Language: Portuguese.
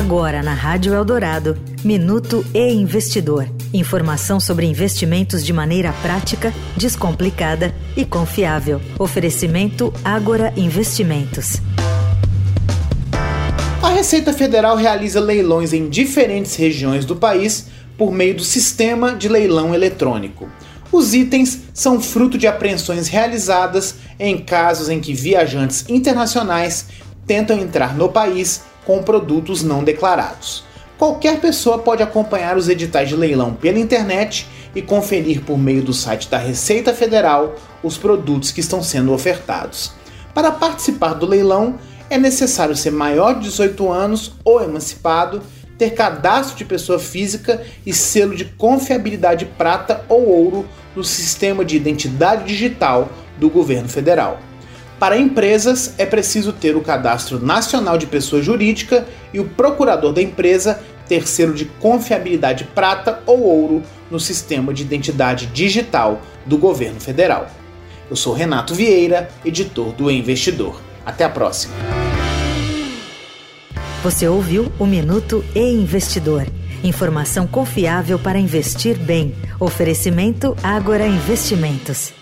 Agora na Rádio Eldorado, Minuto e Investidor. Informação sobre investimentos de maneira prática, descomplicada e confiável. Oferecimento Agora Investimentos. A Receita Federal realiza leilões em diferentes regiões do país por meio do sistema de leilão eletrônico. Os itens são fruto de apreensões realizadas em casos em que viajantes internacionais tentam entrar no país com produtos não declarados. Qualquer pessoa pode acompanhar os editais de leilão pela internet e conferir por meio do site da Receita Federal os produtos que estão sendo ofertados. Para participar do leilão, é necessário ser maior de 18 anos ou emancipado, ter cadastro de pessoa física e selo de confiabilidade prata ou ouro no sistema de identidade digital do governo federal. Para empresas, é preciso ter o Cadastro Nacional de Pessoa Jurídica e o procurador da empresa ter selo de confiabilidade prata ou ouro no sistema de identidade digital do governo federal. Eu sou Renato Vieira, editor do Investidor. Até a próxima. Você ouviu o Minuto e Investidor. Informação confiável para investir bem. Oferecimento Agora Investimentos.